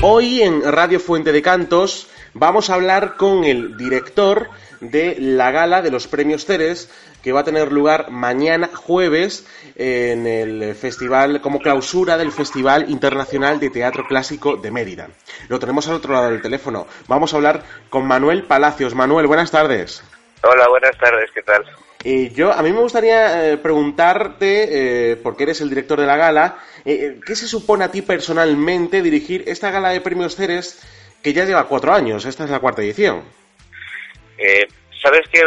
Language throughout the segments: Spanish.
Hoy en Radio Fuente de Cantos vamos a hablar con el director de la gala de los premios Ceres que va a tener lugar mañana jueves en el festival como clausura del Festival Internacional de Teatro Clásico de Mérida. Lo tenemos al otro lado del teléfono. Vamos a hablar con Manuel Palacios. Manuel, buenas tardes. Hola, buenas tardes, ¿qué tal? Eh, yo, a mí me gustaría eh, preguntarte, eh, porque eres el director de la gala, eh, ¿qué se supone a ti personalmente dirigir esta gala de premios Ceres que ya lleva cuatro años? Esta es la cuarta edición. Eh, Sabes que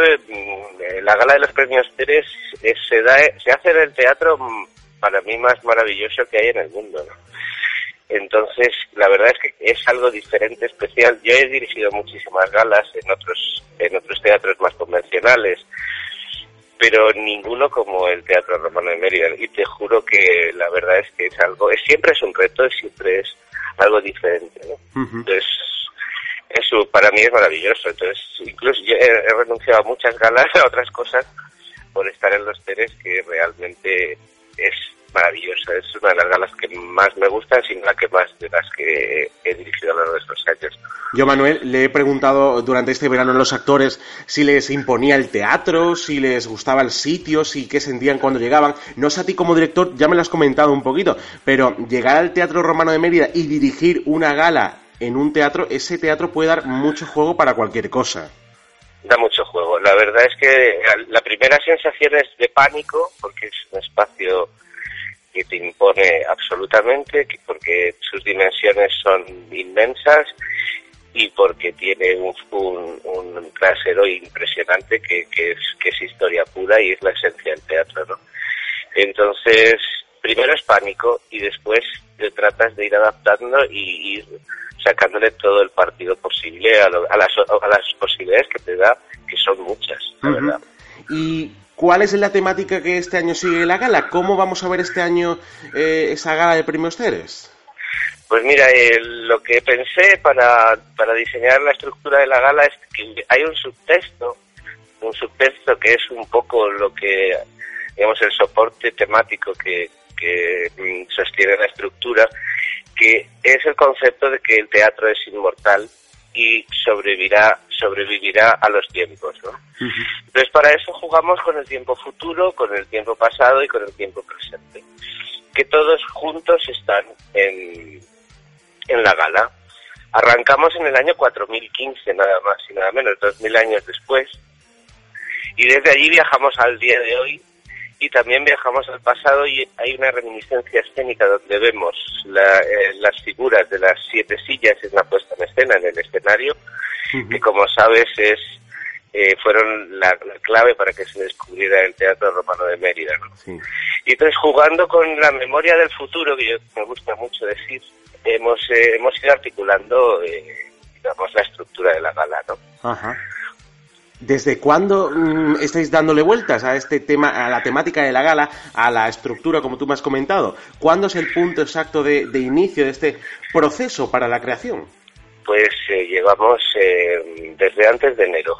la gala de los premios Ceres es- se, da, se hace en el teatro mm, para mí más maravilloso que hay en el mundo, ¿no? Entonces, la verdad es que es algo diferente, especial. Yo he dirigido muchísimas galas en otros, en otros teatros más convencionales, pero ninguno como el Teatro Romano de Mérida. Y te juro que la verdad es que es algo, es, siempre es un reto, siempre es algo diferente, ¿no? Entonces, eso para mí es maravilloso. Entonces, incluso yo he, he renunciado a muchas galas, a otras cosas, por estar en los Ceres, que realmente es maravillosa. Es una de las galas que más me gustan, sino la que más de las que he dirigido a lo largo de estos años. Yo, Manuel, le he preguntado durante este verano a los actores si les imponía el teatro, si les gustaba el sitio, si qué sentían cuando llegaban. No sé a ti como director, ya me lo has comentado un poquito, pero llegar al Teatro Romano de Mérida y dirigir una gala en un teatro, ese teatro puede dar mucho juego para cualquier cosa. Da mucho juego. La verdad es que la primera sensación es de pánico, porque es un espacio que te impone absolutamente, que- porque sus dimensiones son inmensas y porque tiene un, un, un trasero impresionante que, que, es, que es historia pura y es la esencia del teatro, ¿no? Entonces, primero es pánico y después te tratas de ir adaptando y ir sacándole todo el partido posible a, lo- a las, a las posibilidades que te da, que son muchas, la verdad. ¿Y cuál es la temática que este año sigue la gala? ¿Cómo vamos a ver este año eh, esa gala de premios Ceres? Pues mira, eh, lo que pensé para, para diseñar la estructura de la gala es que hay un subtexto, un subtexto que es un poco lo que, digamos, el soporte temático que, que mm, sostiene la estructura, que es el concepto de que el teatro es inmortal y sobrevivirá, sobrevivirá a los tiempos, ¿no? Entonces, para eso jugamos con el tiempo futuro, con el tiempo pasado y con el tiempo presente. Que todos juntos están en, en la gala. Arrancamos en el año 4015, nada más y nada menos, 2000 años después. Y desde allí viajamos al día de hoy y también viajamos al pasado y hay una reminiscencia escénica donde vemos la- eh, las figuras de las siete sillas en la puesta en escena, en el escenario, que como sabes es eh, fueron la, la clave para que se descubriera el Teatro Romano de Mérida. ¿no? Sí. Y entonces jugando con la memoria del futuro, que yo, me gusta mucho decir, hemos, eh, hemos ido articulando eh, digamos, la estructura de la gala. ¿no? Ajá. ¿Desde cuándo mm, estáis dándole vueltas a este tema, a la temática de la gala, a la estructura, como tú me has comentado? ¿Cuándo es el punto exacto de, de inicio de este proceso para la creación? Pues eh, llevamos eh, desde antes de enero.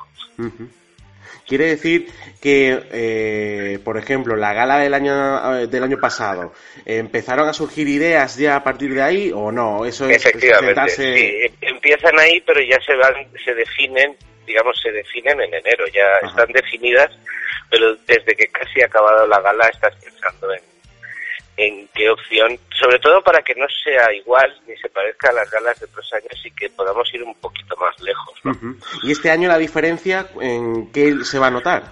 Quiere decir que, eh, por ejemplo, la gala del año eh, del año pasado, ¿empezaron a surgir ideas ya a partir de ahí o no? Eso es Efectivamente, sentarse- sí, em- empiezan ahí, pero ya se van, se definen, digamos, se definen en enero, ya Ajá. están definidas, pero desde que casi ha acabado la gala estás pensando en, en qué opción, sobre todo para que no sea igual ni se parezca a las galas de otros años y que podamos ir un poquito más lejos. ¿Y este año la diferencia en qué se va a notar?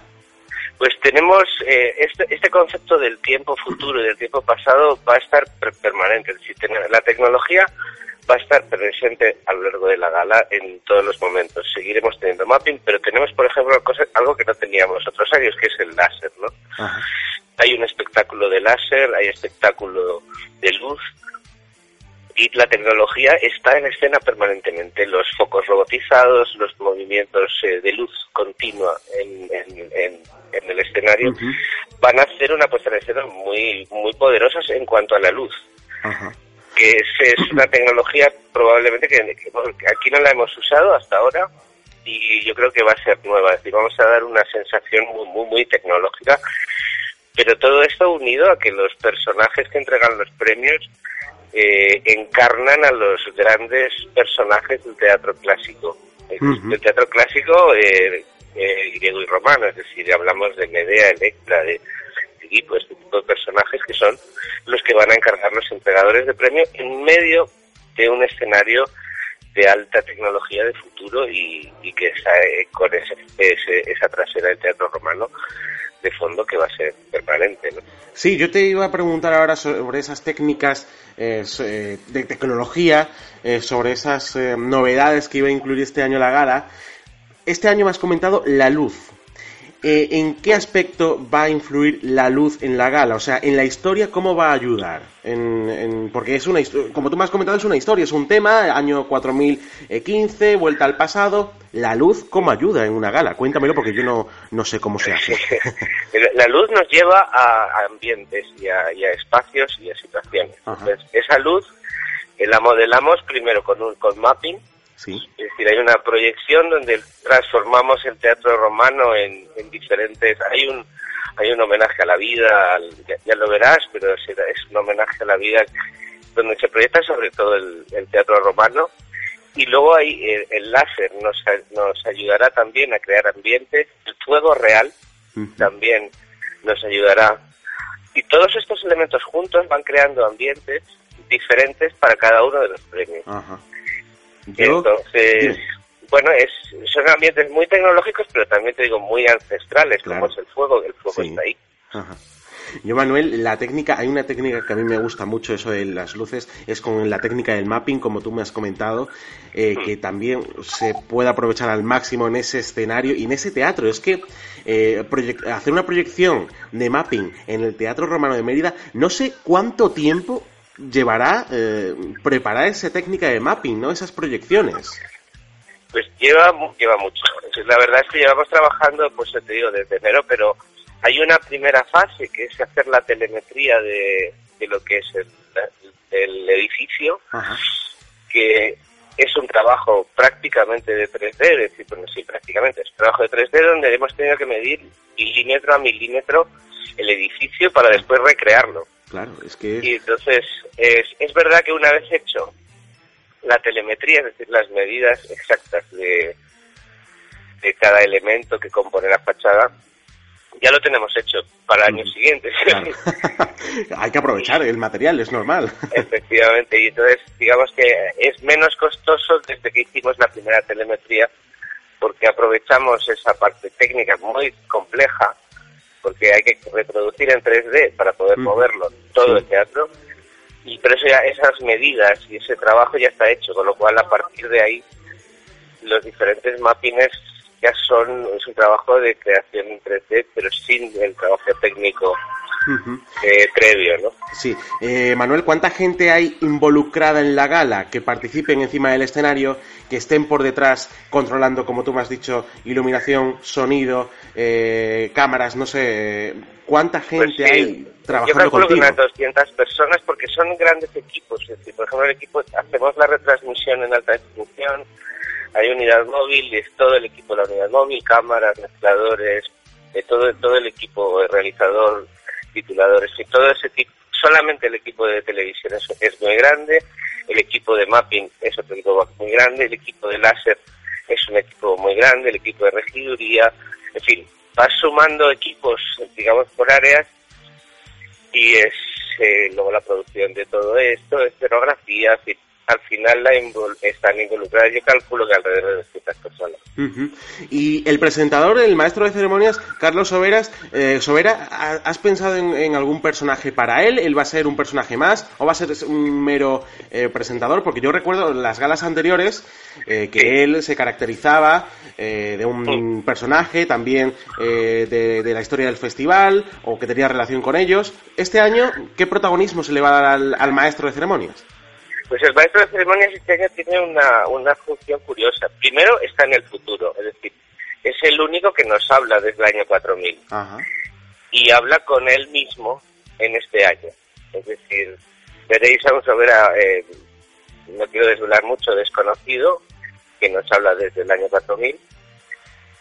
Pues tenemos eh, este, este concepto del tiempo futuro y del tiempo pasado va a estar per- permanente. Es decir, la tecnología va a estar presente a lo largo de la gala en todos los momentos. Seguiremos teniendo mapping, pero tenemos, por ejemplo, algo que no teníamos otros años, que es el láser, ¿no? Hay un espectáculo de láser, hay espectáculo de luz, y la tecnología está en escena permanentemente. Los focos robotizados, los movimientos eh, de luz continua en, el escenario van a hacer una puesta en escena muy, muy poderosas en cuanto a la luz. Que es, una tecnología probablemente que, aquí no la hemos usado hasta ahora y yo creo que va a ser nueva. Es decir, vamos a dar una sensación muy, muy, muy tecnológica. Pero todo esto unido a que los personajes que entregan los premios eh, encarnan a los grandes personajes del teatro clásico. El teatro clásico eh, eh, griego y romano, es decir, hablamos de Medea, Electra, de, Edipo, este tipo de personajes que son los que van a encargar los entregadores de premio en medio de un escenario de alta tecnología de futuro y, que está con ese, esa trasera del teatro romano de fondo que va a ser permanente. Sí, yo te iba a preguntar ahora sobre esas técnicas eh, eh, de tecnología, eh, sobre esas novedades que iba a incluir este año la gala. Este año me has comentado la luz. Eh, ¿en qué aspecto va a influir la luz en la gala? O sea, en la historia, ¿cómo va a ayudar? En, porque es una como tú me has comentado, es una historia, es un tema, año 4015, vuelta al pasado. ¿La luz cómo ayuda en una gala? Cuéntamelo porque yo no, no sé cómo se hace. la luz nos lleva a, ambientes y a, espacios y a situaciones. Entonces, esa luz eh, la modelamos primero con, un, con mapping, es decir, hay una proyección donde transformamos el teatro romano en, diferentes... Hay un hay un homenaje a la vida, ya, lo verás, pero es, un homenaje a la vida donde se proyecta sobre todo el, teatro romano. Y luego hay el, láser, nos, nos ayudará también a crear ambientes. El fuego real también nos ayudará. Y todos estos elementos juntos van creando ambientes diferentes para cada uno de los premios. Entonces, bueno, es, son ambientes muy tecnológicos, pero también te digo muy ancestrales, como es el fuego, el fuego está ahí. Yo, Manuel, la técnica, hay una técnica que a mí me gusta mucho, eso de las luces, es con la técnica del mapping, como tú me has comentado, eh, que también se puede aprovechar al máximo en ese escenario y en ese teatro. Es que eh, hacer una proyección de mapping en el Teatro Romano de Mérida, no sé cuánto tiempo llevará eh, preparar esa técnica de mapping, ¿no? Esas proyecciones. Pues lleva, lleva mucho. La verdad es que llevamos trabajando, pues te digo, desde enero, pero hay una primera fase que es hacer la telemetría de, lo que es el, edificio, que es un trabajo prácticamente de 3D, es decir, bueno, sí, prácticamente es un trabajo de 3D donde hemos tenido que medir milímetro a milímetro el edificio para después recrearlo. Claro, es que... Y entonces, es, es verdad que una vez hecho la telemetría, es decir, las medidas exactas de, de cada elemento que compone la fachada, ya lo tenemos hecho para el año siguiente. Hay que aprovechar el material, es normal. Efectivamente, y entonces digamos que es menos costoso desde que hicimos la primera telemetría, porque aprovechamos esa parte técnica muy compleja porque hay que reproducir en 3D para poder moverlo todo el teatro. Y por eso ya esas medidas y ese trabajo ya está hecho, con lo cual a partir de ahí los diferentes mappings ya son, es un trabajo de creación en 3D, pero sin el trabajo técnico eh, previo, ¿no? Sí. Eh, Manuel, ¿cuánta gente hay involucrada en la gala que participen encima del escenario, que estén por detrás controlando, como tú me has dicho, iluminación, sonido, eh, cámaras, no sé, ¿cuánta pues gente hay trabajando Yo calculo que unas 200 personas porque son grandes equipos. Es decir, por ejemplo, el equipo, hacemos la retransmisión en alta definición, hay unidad móvil, es todo el equipo de la unidad móvil, cámaras, mezcladores, de todo, todo el equipo realizador, tituladores y todo ese tipo. Solamente el equipo de televisión es, es muy grande, el equipo de mapping es otro equipo muy grande, el equipo de láser es un equipo muy grande, el equipo de regiduría, en fin, vas sumando equipos, digamos, por áreas y es eh, luego la producción de todo esto, escenografía, al final la están involucradas. Yo calculo que alrededor de 200 personas. Y el presentador, el maestro de ceremonias, Carlos Soberas, eh, Sobera, ¿has pensado en, algún personaje para él? ¿Él va a ser un personaje más o va a ser un mero eh, presentador? Porque yo recuerdo las galas anteriores eh, que él se caracterizaba de un personaje también de, la historia del festival o que tenía relación con ellos. Este año, ¿qué protagonismo se le va a dar al maestro de ceremonias? Pues el maestro de ceremonias este año tiene una, una función curiosa. Primero está en el futuro, es decir, es el único que nos habla desde el año 4000. Y habla con él mismo en este año. Es decir, veréis a un sobera, eh, no quiero desvelar mucho, desconocido, que nos habla desde el año 4000,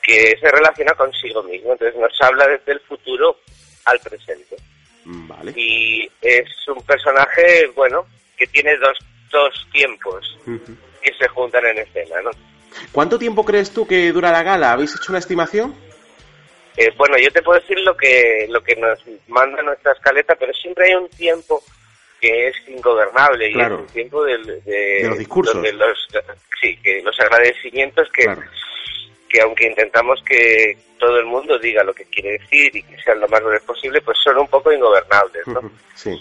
que se relaciona consigo mismo. Entonces nos habla desde el futuro al presente. Vale. Y es un personaje, bueno, que tiene dos dos tiempos que se juntan en escena, ¿no? ¿Cuánto tiempo crees tú que dura la gala? ¿Habéis hecho una estimación? Eh, bueno, yo te puedo decir lo que lo que nos manda nuestra escaleta, pero siempre hay un tiempo que es ingobernable y es un tiempo de, los discursos. los, sí, que los agradecimientos que, que aunque intentamos que todo el mundo diga lo que quiere decir y que sean lo más breve posible, pues son un poco ingobernables, ¿no? Sí.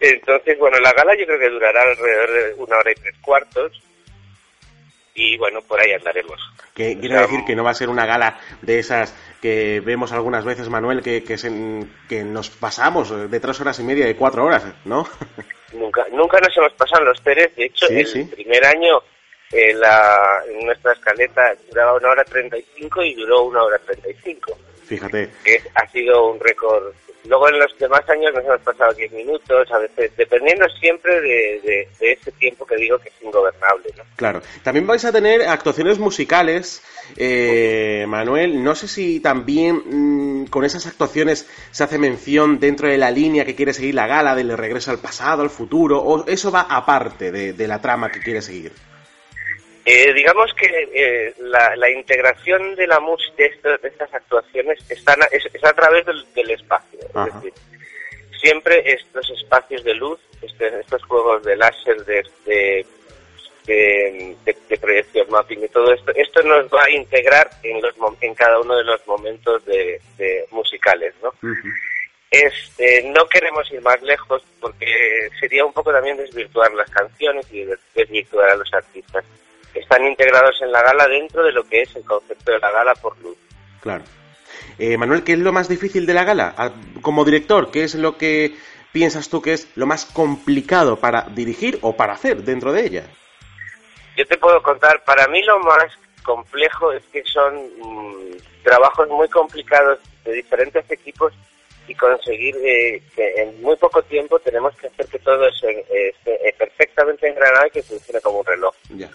Entonces, bueno, la gala yo creo que durará alrededor de una hora y tres cuartos. Y bueno, por ahí andaremos. Que, quiero decir que no va a ser una gala de esas que vemos algunas veces, Manuel, que, que, que nos pasamos de tres horas y media, de cuatro horas, ¿no? Nunca, nunca nos hemos pasado en los Pérez. De hecho, el primer año eh, la, nuestra escaleta duraba una hora treinta y cinco y duró una hora treinta y cinco. Fíjate. Ha sido un récord Luego en los demás años nos hemos pasado 10 minutos, a veces, dependiendo siempre de, ese tiempo que digo que es ingobernable. ¿no? Claro. También vais a tener actuaciones musicales, eh, Manuel. No sé si también mm, con esas actuaciones se hace mención dentro de la línea que quiere seguir la gala, del regreso al pasado, al futuro, o eso va aparte de la trama que quiere seguir. Eh, digamos que eh, la, integración de la música de, estas actuaciones están es, a través del, espacio. Es decir, siempre estos espacios de luz, este, estos juegos de láser, de, de, proyección mapping y todo esto, esto nos va a integrar en, los, en cada uno de los momentos de, musicales, ¿no? Este, no queremos ir más lejos porque sería un poco también desvirtuar las canciones y desvirtuar a los artistas están integrados en la gala dentro de lo que es el concepto de la gala por luz. Claro. Eh, Manuel, ¿qué es lo más difícil de la gala? Ah, como director, ¿qué es lo que piensas tú que es lo más complicado para dirigir o para hacer dentro de ella? Yo te puedo contar, para mí lo más complejo es que son mm, trabajos muy complicados de diferentes equipos y conseguir eh, que en muy poco tiempo tenemos que hacer que todo esté perfectamente engranado y que funcione como un reloj. Ya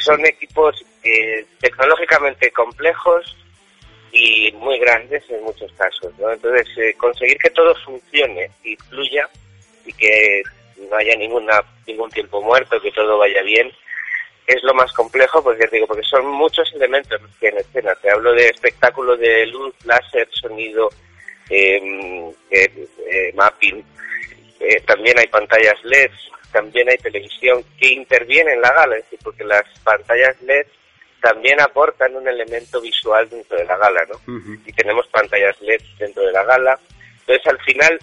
son equipos eh, tecnológicamente complejos y muy grandes en muchos casos. ¿no? Entonces, eh, conseguir que todo funcione y fluya y que no haya ninguna ningún tiempo muerto, que todo vaya bien, es lo más complejo, porque digo, porque son muchos elementos que en escena. Te hablo de espectáculo de luz, láser, sonido, em, eh, mapping. también hay pantallas LED, también hay televisión que interviene en la gala, es decir, porque las pantallas LED también aportan un elemento visual dentro de la gala, ¿no? Y tenemos pantallas LED dentro de la gala. Entonces, al final,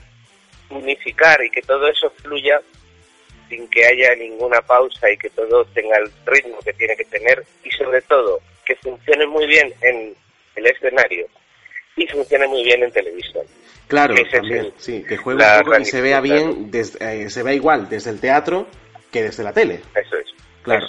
unificar y que todo eso fluya sin que haya ninguna pausa y que todo tenga el ritmo que tiene que tener y sobre todo que funcione muy bien en el escenario y funcione muy bien en televisión. Claro, también, sí, que juegue un poco y se vea bien, desde, eh, se vea igual desde el teatro que desde la tele. Eso es. Claro.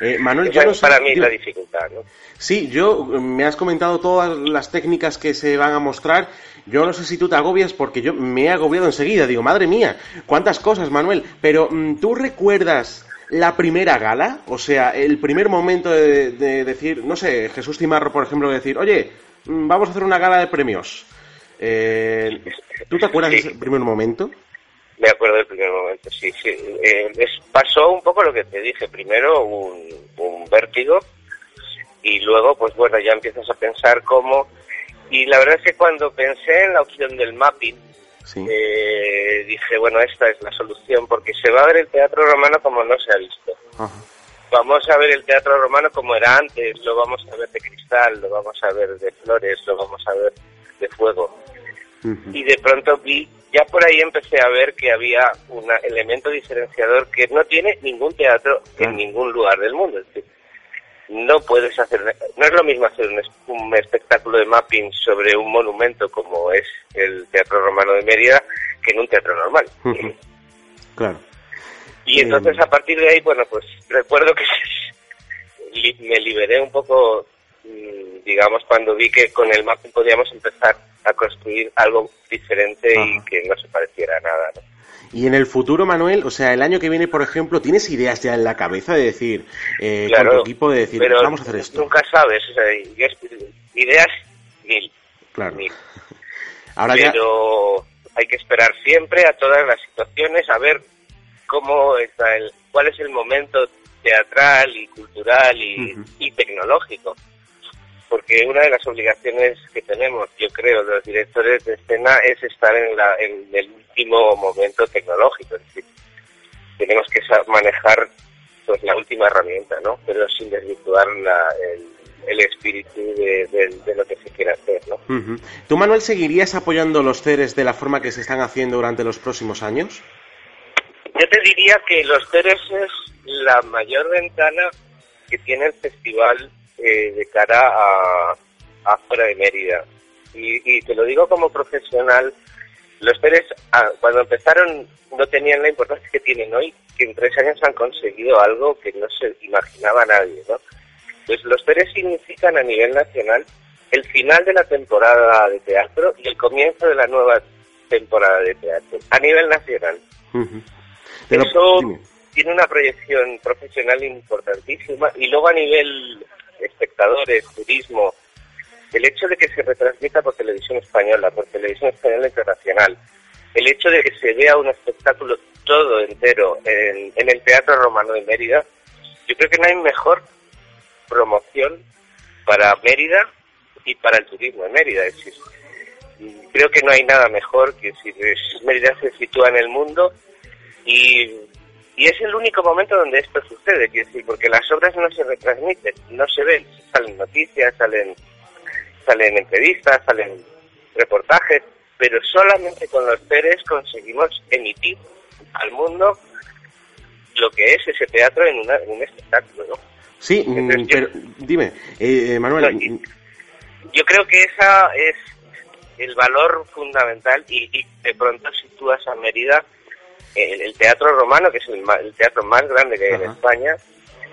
Eh, Manuel, yo para mí es la dificultad, ¿no? Sí, yo me has comentado todas las técnicas que se van a mostrar. Yo no sé si tú te agobias porque yo me he agobiado enseguida. Digo, madre mía, cuántas cosas, Manuel. Pero mm, ¿tú recuerdas la primera gala? O sea, el primer momento de, de decir, no sé, Jesús Timarro, por ejemplo, de decir, oye, mm, vamos a hacer una gala de premios. Eh, ¿Tú te acuerdas de ese primer momento? Me acuerdo del primer momento, sí, sí. Eh, pasó un poco lo que te dije. Primero un, un vértigo y luego, pues bueno, ya empiezas a pensar cómo... Y la verdad es que cuando pensé en la opción del mapping, eh, dije, bueno, esta es la solución, porque se va a ver el teatro romano como no se ha visto. Vamos a ver el teatro romano como era antes, lo vamos a ver de cristal, lo vamos a ver de flores, lo vamos a ver de fuego. Y de pronto vi, ya por ahí empecé a ver que había un elemento diferenciador que no tiene ningún teatro en ningún lugar del mundo. Es decir, no puedes hacer, no es lo mismo hacer un, espectáculo de mapping sobre un monumento como es el Teatro Romano de Mérida que en un teatro normal. Claro. Y entonces a partir de ahí, bueno, pues recuerdo que me liberé un poco, mm, digamos, cuando vi que con el mapping podíamos empezar a construir algo diferente y que no se pareciera a nada, ¿no? Y en el futuro, Manuel, o sea, el año que viene, por ejemplo, ¿tienes ideas ya en la cabeza de decir, eh, con tu equipo, de decir, vamos a hacer esto? Nunca sabes, o sea, ideas mil. Claro. Ahora pero hay que esperar siempre a todas las situaciones, a ver cómo está el, cuál es el momento teatral y cultural y tecnológico porque una de las obligaciones que tenemos, yo creo, de los directores de escena es estar en, la, en el último momento tecnológico, es decir, tenemos que manejar pues la última herramienta, ¿no? Pero sin desvirtuar el, espíritu de, lo que se quiere hacer, ¿no? ¿Tú, Manuel, seguirías apoyando los CERES de la forma que se están haciendo durante los próximos años? Yo te diría que los CERES es la mayor ventana que tiene el festival eh, de cara a, afuera de Mérida. Y, te lo digo como profesional, los Pérez ah, cuando empezaron no tenían la importancia que tienen hoy, que en tres años han conseguido algo que no se imaginaba nadie, ¿no? Pues los Pérez significan a nivel nacional el final de la temporada de teatro y el comienzo de la nueva temporada de teatro, a nivel nacional. Eso tiene una proyección profesional importantísima y luego a nivel espectadores, turismo, el hecho de que se retransmita por televisión española, por televisión española internacional, el hecho de que se vea un espectáculo todo entero en, el Teatro Romano de Mérida, yo creo que no hay mejor promoción para Mérida y para el turismo en Mérida. Es decir, creo que no hay nada mejor que si Mérida se sitúa en el mundo y y es el único momento donde esto sucede, quiero decir, porque las obras no se retransmiten, no se ven, salen noticias, salen, salen entrevistas, salen reportajes, pero solamente con los seres conseguimos emitir al mundo lo que es ese teatro en, un espectáculo, ¿no? Sí, mm, pero dime, eh, Manuel. yo creo que esa es el valor fundamental y, y de pronto sitúas a Mérida el, teatro romano, que es el, teatro más grande que hay en España,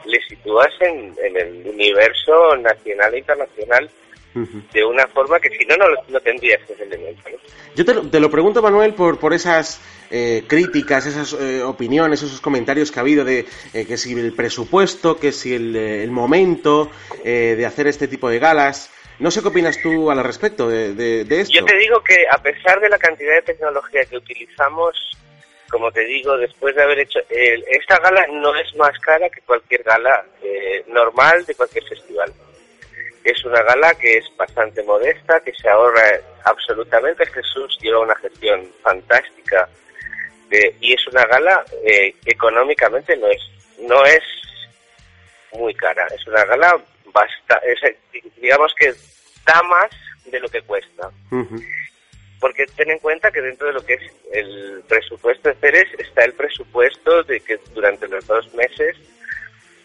le sitúas en, el universo nacional e internacional de una forma que si no, no, no tendrías ese elemento. Yo te lo, pregunto, Manuel, por, por esas eh, críticas, esas eh, opiniones, esos comentarios que ha habido de eh, que si el presupuesto, que si el, el momento de hacer este tipo de galas. No sé qué opinas tú al respecto de, de, esto. Yo te digo que a pesar de la cantidad de tecnología que utilizamos, como te digo, después de haber hecho... esta gala no es más cara que cualquier gala eh, normal de cualquier festival. Es una gala que es bastante modesta, que se ahorra absolutamente. Jesús lleva una gestión fantástica y es una gala eh, económicamente no es no es muy cara. Es una gala basta, digamos que da más de lo que cuesta porque ten en cuenta que dentro de lo que es el presupuesto de Ceres está el presupuesto de que durante los dos meses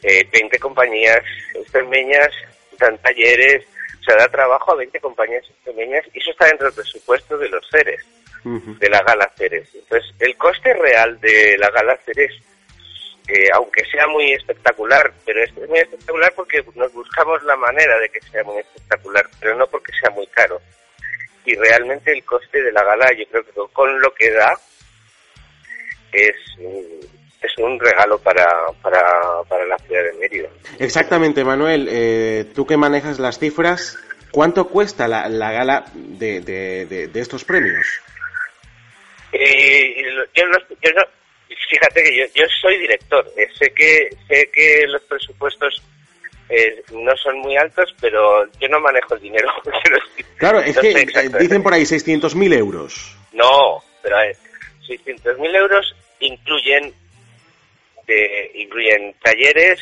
eh, 20 compañías extremeñas dan talleres, o sea, da trabajo a 20 compañías extremeñas y eso está dentro del presupuesto de los Ceres, de la Gala Ceres. Entonces, el coste real de la Gala Ceres, eh, aunque sea muy espectacular, pero es muy espectacular porque nos buscamos la manera de que sea muy espectacular, pero no porque sea muy caro y realmente el coste de la gala yo creo que con lo que da es, es un regalo para, para, para la ciudad de Mérida. Exactamente, Manuel. Eh, tú que manejas las cifras, ¿cuánto cuesta la, la gala de, de, de, estos premios? Eh, yo, yo fíjate que yo, yo soy director. Eh, sé que sé que los presupuestos eh, no son muy altos, pero yo no manejo el dinero. claro, es que dicen por ahí 600.000 euros. No, pero a ver, 600.000 euros incluyen de, incluyen talleres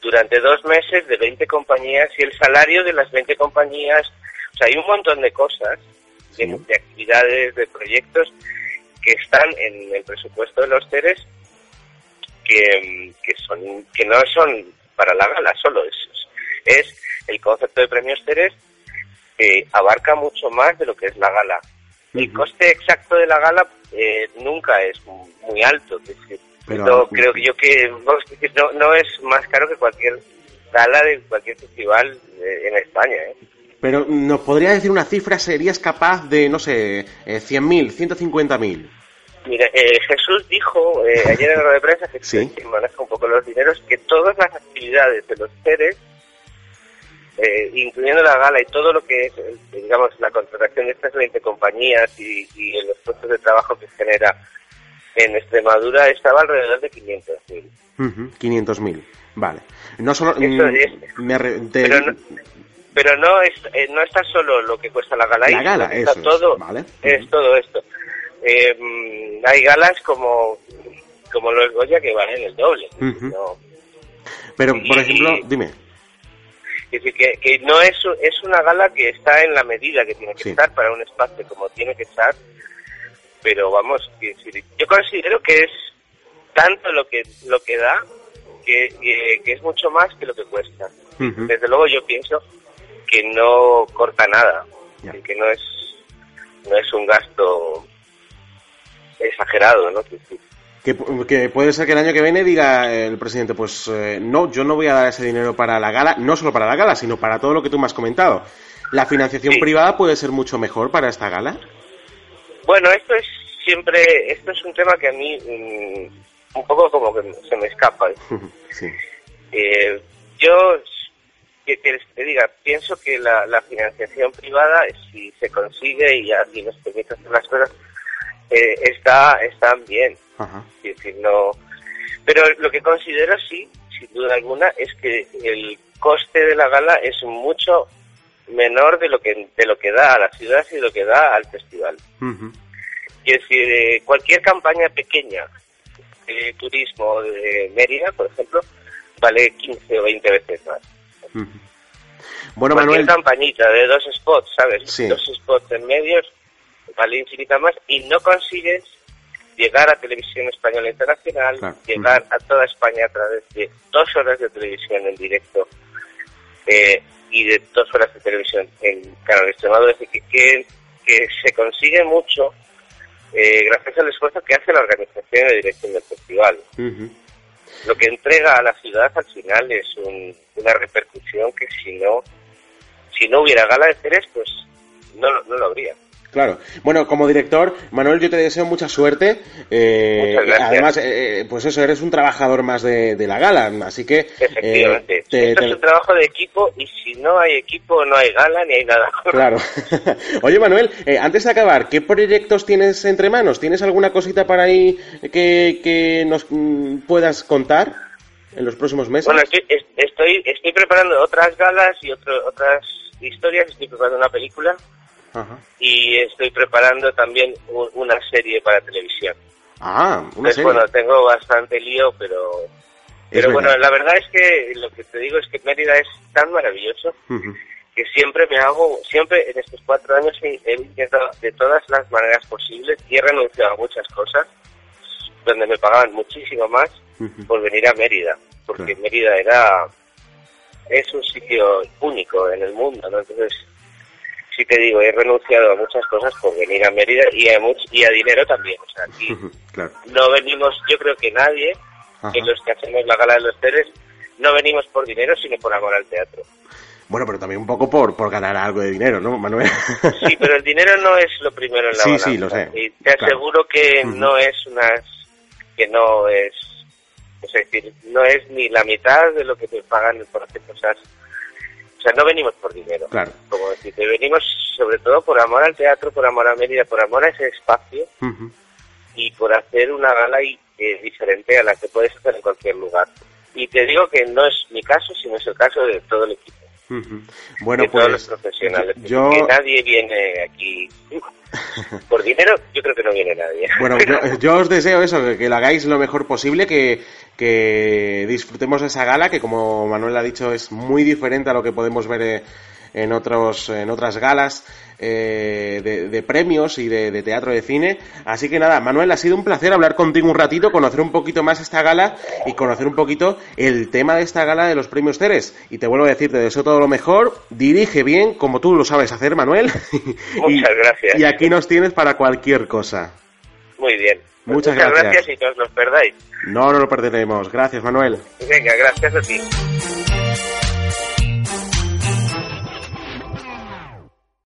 durante dos meses de 20 compañías y el salario de las 20 compañías. O sea, hay un montón de cosas, de, de actividades, de proyectos que están en el presupuesto de los CERES que, que, son, que no son para la gala solo, es, es el concepto de premios CERES que abarca mucho más de lo que es la gala. El coste exacto de la gala eh, nunca es muy alto. Pero, creo que yo que no, no es más caro que cualquier gala de cualquier festival eh, en España. ¿eh? Pero nos podría decir una cifra, ¿serías capaz de, no sé, eh, 100.000, 150.000? Mira, eh, Jesús dijo eh, ayer en la rueda de prensa, que ¿Sí? maneja un poco los dineros, que todas las actividades de los seres, eh, incluyendo la gala y todo lo que es, digamos, la contratación de estas 20 compañías y, y los puestos de trabajo que genera en Extremadura, estaba alrededor de 500.000. Uh 500.000, vale. No solo... Mm, pero, no, es, no está solo lo que cuesta la gala, la gala está todo, es todo esto eh, hay galas como, como los Goya que valen el doble. Pero, por ejemplo, dime. Es decir, que, que, no es, es una gala que está en la medida que tiene que estar para un espacio como tiene que estar, pero vamos, yo considero que es tanto lo que lo que da que, que, es mucho más que lo que cuesta. Desde luego yo pienso que no corta nada, que no es no es un gasto exagerado, ¿no? Que, puede ser que el año que viene diga el presidente, pues eh, no, yo no voy a dar ese dinero para la gala, no solo para la gala, sino para todo lo que tú me has comentado. ¿La financiación privada puede ser mucho mejor para esta gala? Bueno, esto es siempre, esto es un tema que a mí mm, un poco como que se me escapa. sí. eh, yo, que, te diga, pienso que la, la financiación privada, si se consigue y así nos permite hacer las cosas, eh, está, están bien. decir, no... Pero lo que considero sí, sin duda alguna, es que el coste de la gala es mucho menor de lo que de lo que da a la ciudad y de lo que da al festival. Es decir, eh, cualquier campaña pequeña de turismo de Mérida, por ejemplo, vale 15 o 20 veces más. Bueno, cualquier campañita de dos spots, ¿sabes? Dos spots en medios vale infinita más y no consigues llegar a Televisión Española Internacional, llegar a toda España a través de dos horas de televisión en directo eh, y de dos horas de televisión en Canal Extremadura. Es decir, que, que, se consigue mucho eh, gracias al esfuerzo que hace la organización de dirección del festival. Lo que entrega a la ciudad al final es una repercusión que si no si no hubiera gala de Ceres, pues no, no lo habría. Claro. Bueno, como director, Manuel, yo te deseo mucha suerte. Eh, además, eh, eh, pues eso, eres un trabajador más de, la gala, así que... Efectivamente. Esto es un trabajo de equipo y si no hay equipo no hay gala ni hay nada. Claro. Oye, Manuel, antes de acabar, ¿qué proyectos tienes entre manos? ¿Tienes alguna cosita para ahí que, que nos mm, puedas contar en los próximos meses? Bueno, estoy, estoy, estoy preparando otras galas y otro, otras historias, estoy preparando una película y estoy preparando también una serie para televisión. Ah, una serie. Bueno, tengo bastante lío, pero pero bueno, la verdad es que lo que te digo es que Mérida es tan maravilloso que siempre me hago, siempre en estos cuatro años he, intentado de todas las maneras posibles y he renunciado a muchas cosas donde me pagaban muchísimo más por venir a Mérida, porque Mérida era es un sitio único en el mundo, ¿no? Entonces sí te digo, he renunciado a muchas cosas por venir a Mérida y a, y a dinero también. O sea, aquí no venimos, yo creo que nadie, en los que hacemos la gala de los teles, no venimos por dinero, sino por amor al teatro. Bueno, pero también un poco por, por ganar algo de dinero, ¿no, Manuel? Sí, pero el dinero no es lo primero en la Sí, sí, lo sé. Y te aseguro que no es unas... que no es... Es decir, no es ni la mitad de lo que te pagan por hacer cosas o sea, no venimos por dinero. Claro. Como decirte, venimos sobre todo por amor al teatro, por amor a Mérida, por amor a ese espacio y por hacer una gala y, eh, diferente a la que puedes hacer en cualquier lugar. Y te digo que no es mi caso, sino es el caso de todo el equipo. Bueno, pues los profesionales. yo... Que nadie viene aquí por dinero. Yo creo que no viene nadie. Bueno, yo, os deseo eso, que, lo hagáis lo mejor posible, que, que disfrutemos de esa gala, que como Manuel ha dicho es muy diferente a lo que podemos ver eh, en otros en otras galas eh, de, premios y de, teatro de cine. Así que nada, Manuel, ha sido un placer hablar contigo un ratito, conocer un poquito más esta gala y conocer un poquito el tema de esta gala de los premios Ceres. Y te vuelvo a decir, te deseo todo lo mejor, dirige bien, como tú lo sabes hacer, Manuel. Muchas gracias. Y aquí nos tienes para cualquier cosa. Muy bien. Pues muchas, gracias. gracias y no os los perdáis. No, no lo perderemos. Gracias, Manuel. Venga, gracias a ti.